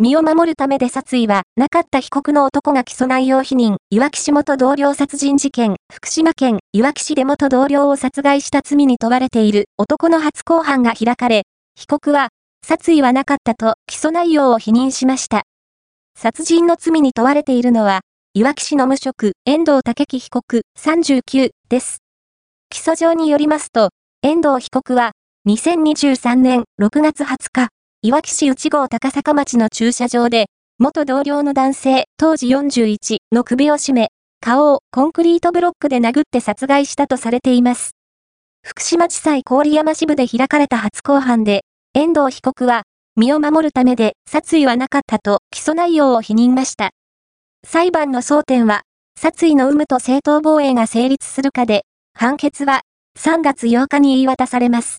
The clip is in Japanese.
身を守るためで殺意はなかった被告の男が起訴内容否認、いわき市元同僚殺人事件、福島県いわき市で元同僚を殺害した罪に問われている男の初公判が開かれ、被告は、殺意はなかったと起訴内容を否認しました。殺人の罪に問われているのは、いわき市の無職、遠藤武樹被告39です。起訴状によりますと、遠藤被告は、2023年6月20日、いわき市内郷高坂町の駐車場で、元同僚の男性、当時41の首を絞め、顔をコンクリートブロックで殴って殺害したとされています。福島地裁郡山支部で開かれた初公判で、遠藤被告は、身を守るためで殺意はなかったと起訴内容を否認ました。裁判の争点は、殺意の有無と正当防衛が成立するかで、判決は3月8日に言い渡されます。